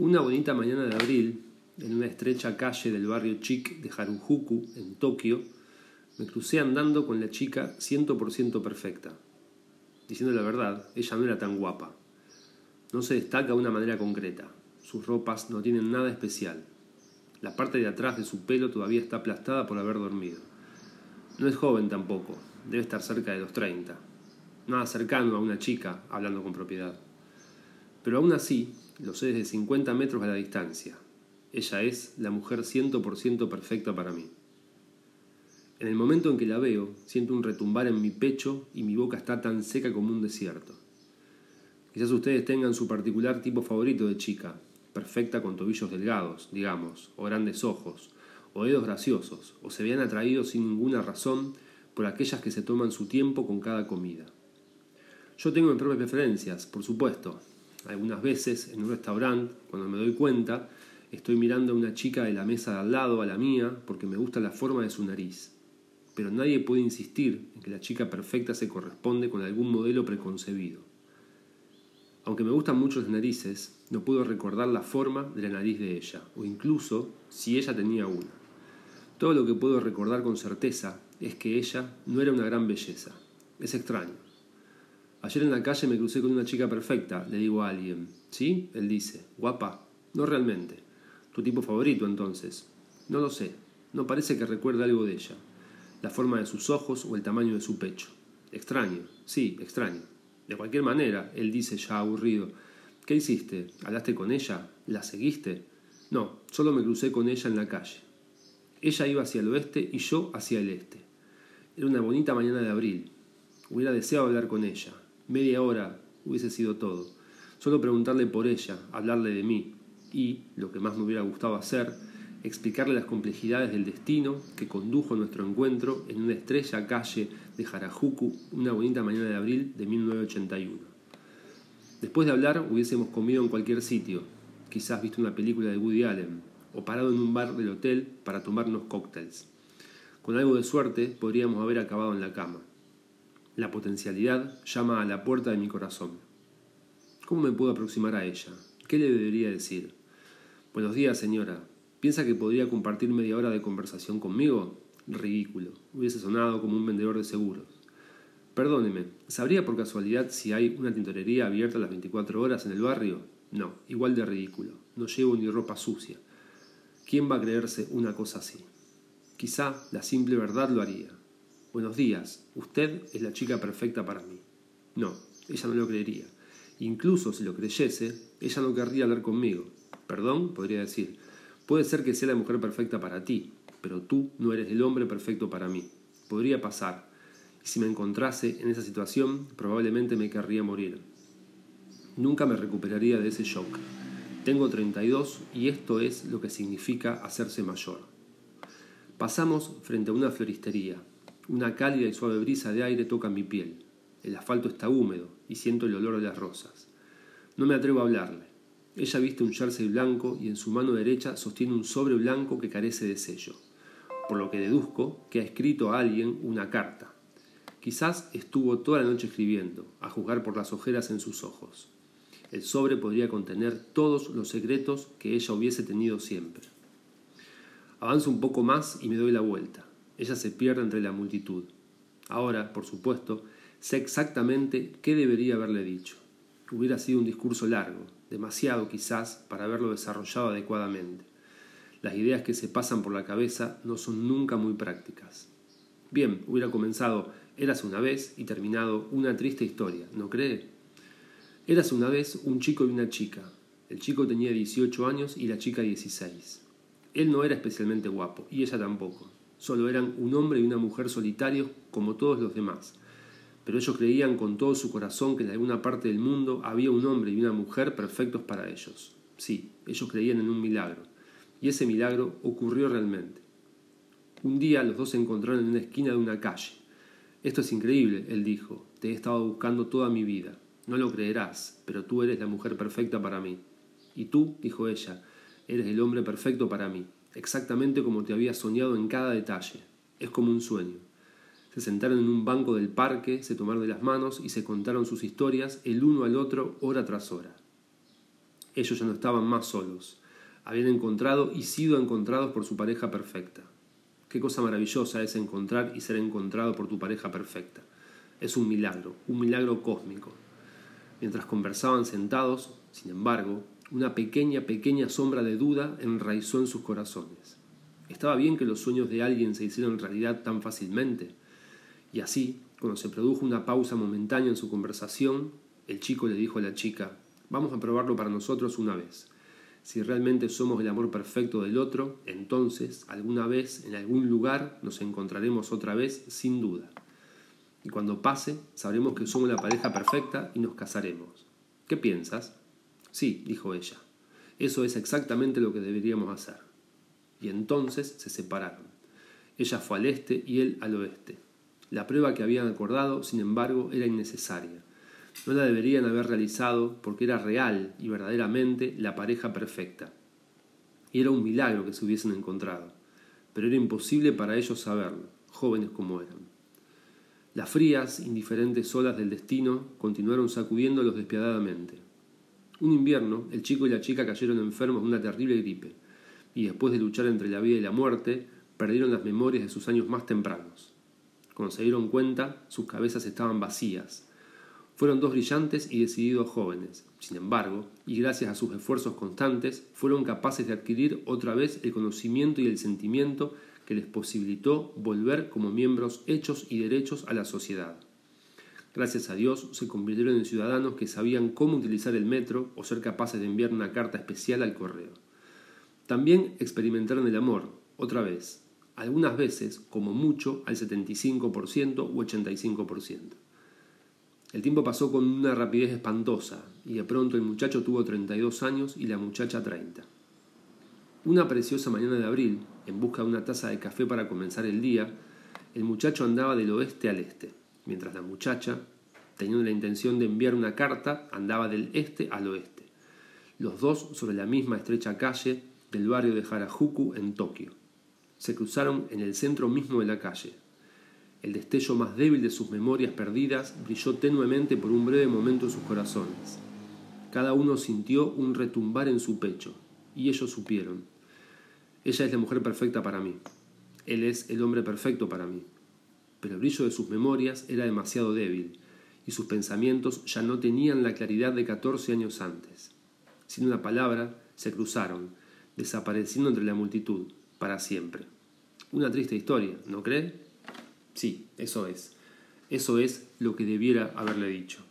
Una bonita mañana de abril, en una estrecha calle del barrio chic de Harujuku, en Tokio, me crucé andando con la chica 100% perfecta. Diciendo la verdad, ella no era tan guapa. No se destaca de una manera concreta. Sus ropas no tienen nada especial. La parte de atrás de su pelo todavía está aplastada por haber dormido. No es joven tampoco, debe estar cerca de los 30. Nada cercano a una chica, hablando con propiedad. Pero aún así, lo sé desde 50 metros a la distancia. Ella es la mujer 100% perfecta para mí. En el momento en que la veo, siento un retumbar en mi pecho y mi boca está tan seca como un desierto. Quizás ustedes tengan su particular tipo favorito de chica, perfecta con tobillos delgados, digamos, o grandes ojos, o dedos graciosos, o se vean atraídos sin ninguna razón por aquellas que se toman su tiempo con cada comida. Yo tengo mis propias preferencias, por supuesto. Algunas veces en un restaurante, cuando me doy cuenta, estoy mirando a una chica de la mesa de al lado a la mía porque me gusta la forma de su nariz. Pero nadie puede insistir en que la chica perfecta se corresponde con algún modelo preconcebido. Aunque me gustan mucho las narices, no puedo recordar la forma de la nariz de ella, o incluso si ella tenía una. Todo lo que puedo recordar con certeza es que ella no era una gran belleza. Es extraño. Ayer en la calle me crucé con una chica perfecta, le digo a alguien. ¿Sí? Él dice. Guapa. No realmente. ¿Tu tipo favorito entonces? No lo sé. No parece que recuerde algo de ella. La forma de sus ojos o el tamaño de su pecho. Extraño. Sí, extraño. De cualquier manera, él dice ya aburrido, ¿qué hiciste? ¿Hablaste con ella? ¿La seguiste? No, solo me crucé con ella en la calle. Ella iba hacia el oeste y yo hacia el este. Era una bonita mañana de abril. Hubiera deseado hablar con ella. Media hora hubiese sido todo. Solo preguntarle por ella, hablarle de mí y, lo que más me hubiera gustado hacer, explicarle las complejidades del destino que condujo nuestro encuentro en una estrella calle de Harajuku una bonita mañana de abril de 1981. Después de hablar hubiésemos comido en cualquier sitio, quizás visto una película de Woody Allen, o parado en un bar del hotel para tomarnos cócteles. Con algo de suerte podríamos haber acabado en la cama. La potencialidad llama a la puerta de mi corazón. ¿Cómo me puedo aproximar a ella? ¿Qué le debería decir? Buenos días, señora. ¿Piensa que podría compartir media hora de conversación conmigo? Ridículo. Hubiese sonado como un vendedor de seguros. Perdóneme, ¿sabría por casualidad si hay una tintorería abierta las 24 horas en el barrio? No, igual de ridículo. No llevo ni ropa sucia. ¿Quién va a creerse una cosa así? Quizá la simple verdad lo haría. Buenos días, usted es la chica perfecta para mí. No, ella no lo creería. Incluso si lo creyese, ella no querría hablar conmigo. Perdón, podría decir, Puede ser que sea la mujer perfecta para ti, pero tú no eres el hombre perfecto para mí. Podría pasar, y si me encontrase en esa situación, probablemente me querría morir. Nunca me recuperaría de ese shock. Tengo 32 y esto es lo que significa hacerse mayor. Pasamos frente a una floristería. Una cálida y suave brisa de aire toca mi piel. El asfalto está húmedo y siento el olor de las rosas. No me atrevo a hablarle. Ella viste un jersey blanco y en su mano derecha sostiene un sobre blanco que carece de sello, por lo que deduzco que ha escrito a alguien una carta. Quizás estuvo toda la noche escribiendo, a juzgar por las ojeras en sus ojos. El sobre podría contener todos los secretos que ella hubiese tenido siempre. Avanzo un poco más y me doy la vuelta. Ella se pierde entre la multitud. Ahora, por supuesto, sé exactamente qué debería haberle dicho. Hubiera sido un discurso largo, demasiado quizás para haberlo desarrollado adecuadamente. Las ideas que se pasan por la cabeza no son nunca muy prácticas. Bien, hubiera comenzado Eras una vez y terminado una triste historia, ¿no cree? Eras una vez un chico y una chica. El chico tenía 18 años y la chica 16. Él no era especialmente guapo, y ella tampoco. Solo eran un hombre y una mujer solitarios como todos los demás pero ellos creían con todo su corazón que en alguna parte del mundo había un hombre y una mujer perfectos para ellos. Sí, ellos creían en un milagro, y ese milagro ocurrió realmente. Un día los dos se encontraron en una esquina de una calle. Esto es increíble, él dijo, te he estado buscando toda mi vida. No lo creerás, pero tú eres la mujer perfecta para mí. Y tú, dijo ella, eres el hombre perfecto para mí, exactamente como te había soñado en cada detalle. Es como un sueño. Se sentaron en un banco del parque, se tomaron de las manos y se contaron sus historias el uno al otro hora tras hora. Ellos ya no estaban más solos. Habían encontrado y sido encontrados por su pareja perfecta. Qué cosa maravillosa es encontrar y ser encontrado por tu pareja perfecta. Es un milagro, un milagro cósmico. Mientras conversaban sentados, sin embargo, una pequeña, pequeña sombra de duda enraizó en sus corazones. ¿Estaba bien que los sueños de alguien se hicieran realidad tan fácilmente? Y así, cuando se produjo una pausa momentánea en su conversación, el chico le dijo a la chica, vamos a probarlo para nosotros una vez. Si realmente somos el amor perfecto del otro, entonces, alguna vez, en algún lugar, nos encontraremos otra vez, sin duda. Y cuando pase, sabremos que somos la pareja perfecta y nos casaremos. ¿Qué piensas? Sí, dijo ella. Eso es exactamente lo que deberíamos hacer. Y entonces se separaron. Ella fue al este y él al oeste. La prueba que habían acordado, sin embargo, era innecesaria. No la deberían haber realizado porque era real y verdaderamente la pareja perfecta. Y era un milagro que se hubiesen encontrado. Pero era imposible para ellos saberlo, jóvenes como eran. Las frías, indiferentes olas del destino continuaron sacudiéndolos despiadadamente. Un invierno, el chico y la chica cayeron enfermos de una terrible gripe, y después de luchar entre la vida y la muerte, perdieron las memorias de sus años más tempranos. Cuando se dieron cuenta, sus cabezas estaban vacías. Fueron dos brillantes y decididos jóvenes. Sin embargo, y gracias a sus esfuerzos constantes, fueron capaces de adquirir otra vez el conocimiento y el sentimiento que les posibilitó volver como miembros hechos y derechos a la sociedad. Gracias a Dios se convirtieron en ciudadanos que sabían cómo utilizar el metro o ser capaces de enviar una carta especial al correo. También experimentaron el amor, otra vez, algunas veces, como mucho, al 75% u 85%. El tiempo pasó con una rapidez espantosa y de pronto el muchacho tuvo 32 años y la muchacha 30. Una preciosa mañana de abril, en busca de una taza de café para comenzar el día, el muchacho andaba del oeste al este mientras la muchacha, teniendo la intención de enviar una carta, andaba del este al oeste, los dos sobre la misma estrecha calle del barrio de Harajuku en Tokio. Se cruzaron en el centro mismo de la calle. El destello más débil de sus memorias perdidas brilló tenuemente por un breve momento en sus corazones. Cada uno sintió un retumbar en su pecho, y ellos supieron. Ella es la mujer perfecta para mí. Él es el hombre perfecto para mí pero el brillo de sus memorias era demasiado débil, y sus pensamientos ya no tenían la claridad de catorce años antes. Sin una palabra, se cruzaron, desapareciendo entre la multitud, para siempre. Una triste historia, ¿no cree? Sí, eso es. Eso es lo que debiera haberle dicho.